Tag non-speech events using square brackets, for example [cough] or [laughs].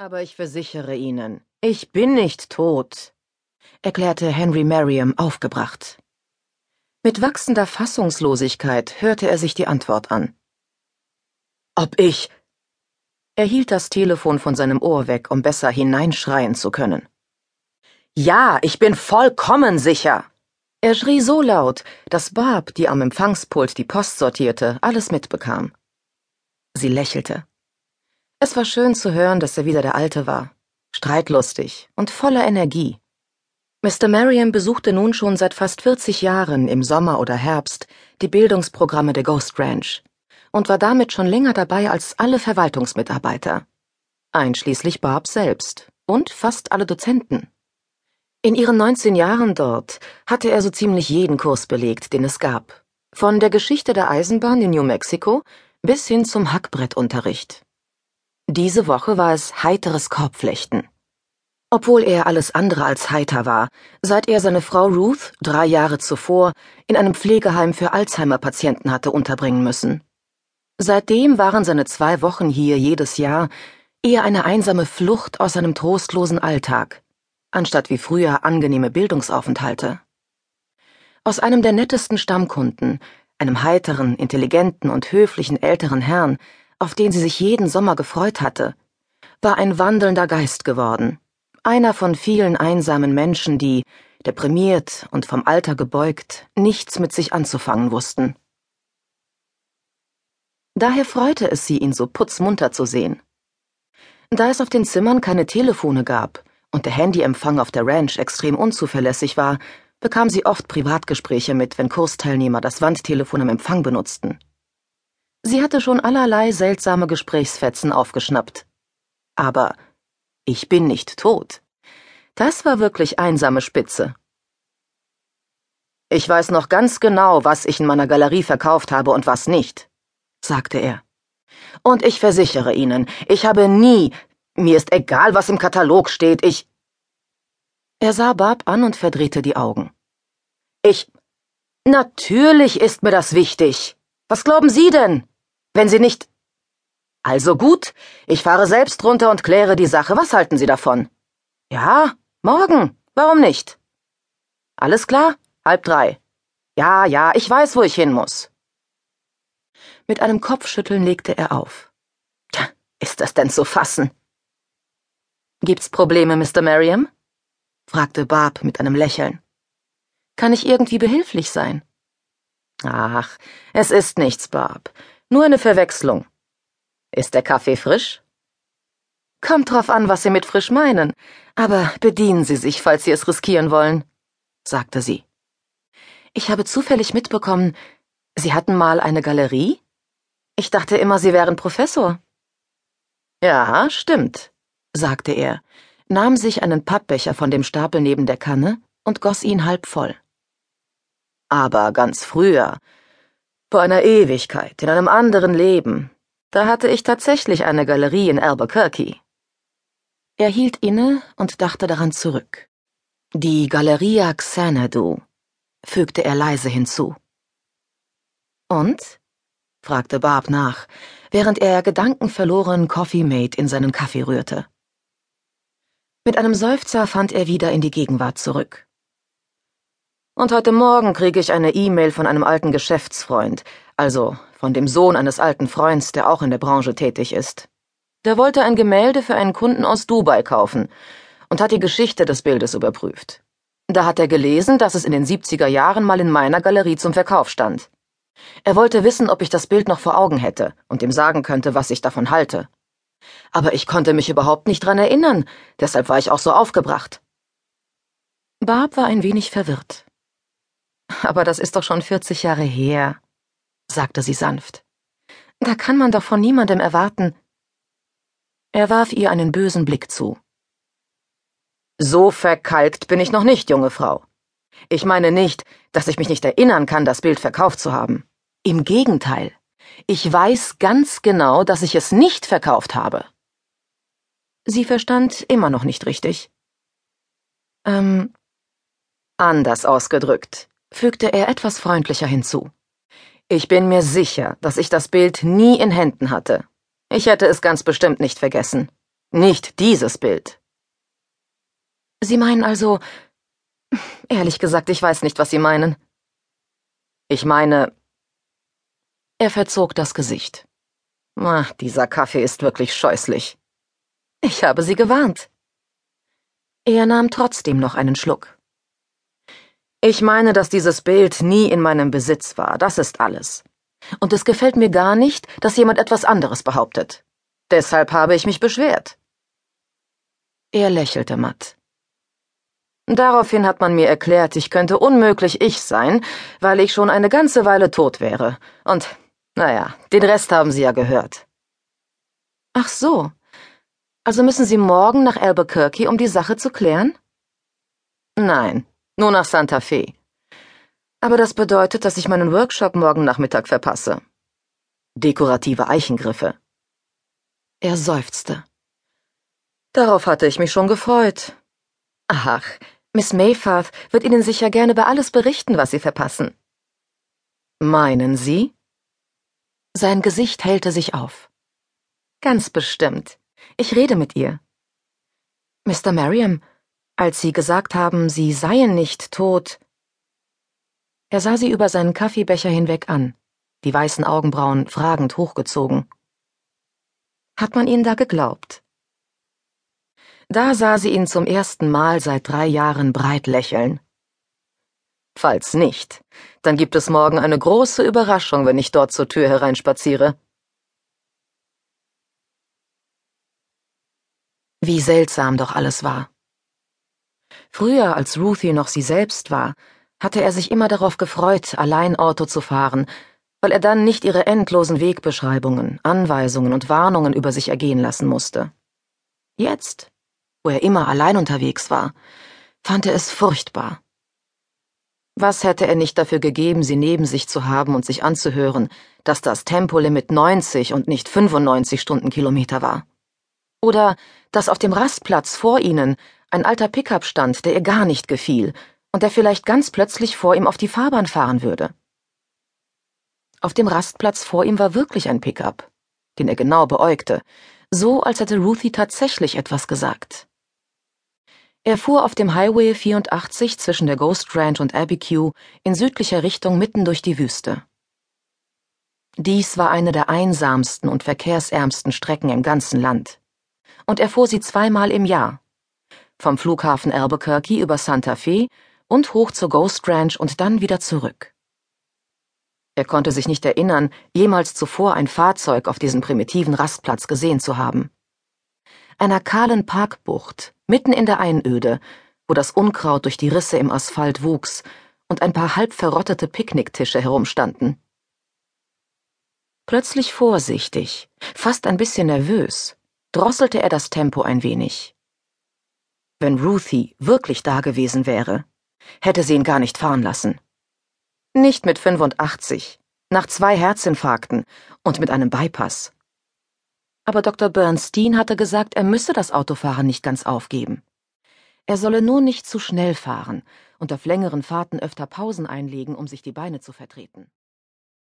Aber ich versichere Ihnen, ich bin nicht tot, erklärte Henry Merriam aufgebracht. Mit wachsender Fassungslosigkeit hörte er sich die Antwort an. Ob ich. Er hielt das Telefon von seinem Ohr weg, um besser hineinschreien zu können. Ja, ich bin vollkommen sicher. Er schrie so laut, dass Barb, die am Empfangspult die Post sortierte, alles mitbekam. Sie lächelte. Es war schön zu hören, dass er wieder der Alte war, streitlustig und voller Energie. Mr. Merriam besuchte nun schon seit fast 40 Jahren im Sommer oder Herbst die Bildungsprogramme der Ghost Ranch und war damit schon länger dabei als alle Verwaltungsmitarbeiter, einschließlich Barb selbst und fast alle Dozenten. In ihren 19 Jahren dort hatte er so ziemlich jeden Kurs belegt, den es gab, von der Geschichte der Eisenbahn in New Mexico bis hin zum Hackbrettunterricht. Diese Woche war es heiteres Korbflechten. Obwohl er alles andere als heiter war, seit er seine Frau Ruth drei Jahre zuvor in einem Pflegeheim für Alzheimer-Patienten hatte unterbringen müssen. Seitdem waren seine zwei Wochen hier jedes Jahr eher eine einsame Flucht aus seinem trostlosen Alltag, anstatt wie früher angenehme Bildungsaufenthalte. Aus einem der nettesten Stammkunden, einem heiteren, intelligenten und höflichen älteren Herrn, auf den sie sich jeden Sommer gefreut hatte, war ein wandelnder Geist geworden einer von vielen einsamen Menschen, die, deprimiert und vom Alter gebeugt, nichts mit sich anzufangen wussten. Daher freute es sie, ihn so putzmunter zu sehen. Da es auf den Zimmern keine Telefone gab und der Handyempfang auf der Ranch extrem unzuverlässig war, bekam sie oft Privatgespräche mit, wenn Kursteilnehmer das Wandtelefon am Empfang benutzten. Sie hatte schon allerlei seltsame Gesprächsfetzen aufgeschnappt. Aber ich bin nicht tot. Das war wirklich einsame Spitze. Ich weiß noch ganz genau, was ich in meiner Galerie verkauft habe und was nicht, sagte er. Und ich versichere Ihnen, ich habe nie, mir ist egal, was im Katalog steht, ich. Er sah Barb an und verdrehte die Augen. Ich. Natürlich ist mir das wichtig. Was glauben Sie denn? Wenn Sie nicht. Also gut, ich fahre selbst runter und kläre die Sache. Was halten Sie davon? Ja, morgen. Warum nicht? Alles klar? Halb drei. Ja, ja, ich weiß, wo ich hin muss. Mit einem Kopfschütteln legte er auf. Tja, ist das denn zu fassen? Gibt's Probleme, Mr. Merriam? fragte Barb mit einem Lächeln. Kann ich irgendwie behilflich sein? Ach, es ist nichts, Barb. Nur eine Verwechslung. Ist der Kaffee frisch? Kommt drauf an, was Sie mit frisch meinen, aber bedienen Sie sich, falls Sie es riskieren wollen, sagte sie. Ich habe zufällig mitbekommen, Sie hatten mal eine Galerie? Ich dachte immer, Sie wären Professor. Ja, stimmt, sagte er, nahm sich einen Pappbecher von dem Stapel neben der Kanne und goss ihn halb voll. Aber ganz früher, vor einer Ewigkeit, in einem anderen Leben, da hatte ich tatsächlich eine Galerie in Albuquerque. Er hielt inne und dachte daran zurück. Die Galeria Xanadu, fügte er leise hinzu. Und? fragte Barb nach, während er gedankenverloren Coffee Mate in seinen Kaffee rührte. Mit einem Seufzer fand er wieder in die Gegenwart zurück. Und heute Morgen kriege ich eine E-Mail von einem alten Geschäftsfreund, also von dem Sohn eines alten Freunds, der auch in der Branche tätig ist. Der wollte ein Gemälde für einen Kunden aus Dubai kaufen und hat die Geschichte des Bildes überprüft. Da hat er gelesen, dass es in den 70er Jahren mal in meiner Galerie zum Verkauf stand. Er wollte wissen, ob ich das Bild noch vor Augen hätte und ihm sagen könnte, was ich davon halte. Aber ich konnte mich überhaupt nicht dran erinnern, deshalb war ich auch so aufgebracht. Barb war ein wenig verwirrt. Aber das ist doch schon 40 Jahre her, sagte sie sanft. Da kann man doch von niemandem erwarten. Er warf ihr einen bösen Blick zu. So verkalkt bin ich noch nicht, junge Frau. Ich meine nicht, dass ich mich nicht erinnern kann, das Bild verkauft zu haben. Im Gegenteil, ich weiß ganz genau, dass ich es nicht verkauft habe. Sie verstand immer noch nicht richtig. Ähm, anders ausgedrückt, fügte er etwas freundlicher hinzu. Ich bin mir sicher, dass ich das Bild nie in Händen hatte. Ich hätte es ganz bestimmt nicht vergessen. Nicht dieses Bild. Sie meinen also. [laughs] Ehrlich gesagt, ich weiß nicht, was Sie meinen. Ich meine. Er verzog das Gesicht. Ach, dieser Kaffee ist wirklich scheußlich. Ich habe Sie gewarnt. Er nahm trotzdem noch einen Schluck. Ich meine, dass dieses Bild nie in meinem Besitz war, das ist alles. Und es gefällt mir gar nicht, dass jemand etwas anderes behauptet. Deshalb habe ich mich beschwert. Er lächelte matt. Daraufhin hat man mir erklärt, ich könnte unmöglich ich sein, weil ich schon eine ganze Weile tot wäre. Und naja, den Rest haben Sie ja gehört. Ach so. Also müssen Sie morgen nach Albuquerque, um die Sache zu klären? Nein, nur nach Santa Fe. Aber das bedeutet, dass ich meinen Workshop morgen Nachmittag verpasse. Dekorative Eichengriffe. Er seufzte. Darauf hatte ich mich schon gefreut. Ach, Miss Mayfath wird Ihnen sicher gerne über alles berichten, was Sie verpassen. Meinen Sie? Sein Gesicht hellte sich auf. Ganz bestimmt. Ich rede mit ihr. Mr. Merriam, als Sie gesagt haben, Sie seien nicht tot. Er sah sie über seinen Kaffeebecher hinweg an, die weißen Augenbrauen fragend hochgezogen. Hat man Ihnen da geglaubt? Da sah sie ihn zum ersten Mal seit drei Jahren breit lächeln. Falls nicht, dann gibt es morgen eine große Überraschung, wenn ich dort zur Tür hereinspaziere. Wie seltsam doch alles war. Früher, als Ruthie noch sie selbst war, hatte er sich immer darauf gefreut, allein Auto zu fahren, weil er dann nicht ihre endlosen Wegbeschreibungen, Anweisungen und Warnungen über sich ergehen lassen musste. Jetzt, wo er immer allein unterwegs war, fand er es furchtbar. Was hätte er nicht dafür gegeben, sie neben sich zu haben und sich anzuhören, dass das Tempolimit 90 und nicht 95 Stundenkilometer war? Oder dass auf dem Rastplatz vor ihnen ein alter Pickup stand, der ihr gar nicht gefiel und der vielleicht ganz plötzlich vor ihm auf die Fahrbahn fahren würde? Auf dem Rastplatz vor ihm war wirklich ein Pickup, den er genau beäugte, so als hätte Ruthie tatsächlich etwas gesagt. Er fuhr auf dem Highway 84 zwischen der Ghost Ranch und Abiquiu in südlicher Richtung mitten durch die Wüste. Dies war eine der einsamsten und verkehrsärmsten Strecken im ganzen Land. Und er fuhr sie zweimal im Jahr. Vom Flughafen Albuquerque über Santa Fe und hoch zur Ghost Ranch und dann wieder zurück. Er konnte sich nicht erinnern, jemals zuvor ein Fahrzeug auf diesem primitiven Rastplatz gesehen zu haben. Einer kahlen Parkbucht, mitten in der Einöde, wo das Unkraut durch die Risse im Asphalt wuchs und ein paar halb verrottete Picknicktische herumstanden. Plötzlich vorsichtig, fast ein bisschen nervös, drosselte er das Tempo ein wenig. Wenn Ruthie wirklich da gewesen wäre, hätte sie ihn gar nicht fahren lassen. Nicht mit 85, nach zwei Herzinfarkten und mit einem Bypass. Aber Dr. Bernstein hatte gesagt, er müsse das Autofahren nicht ganz aufgeben. Er solle nur nicht zu schnell fahren und auf längeren Fahrten öfter Pausen einlegen, um sich die Beine zu vertreten.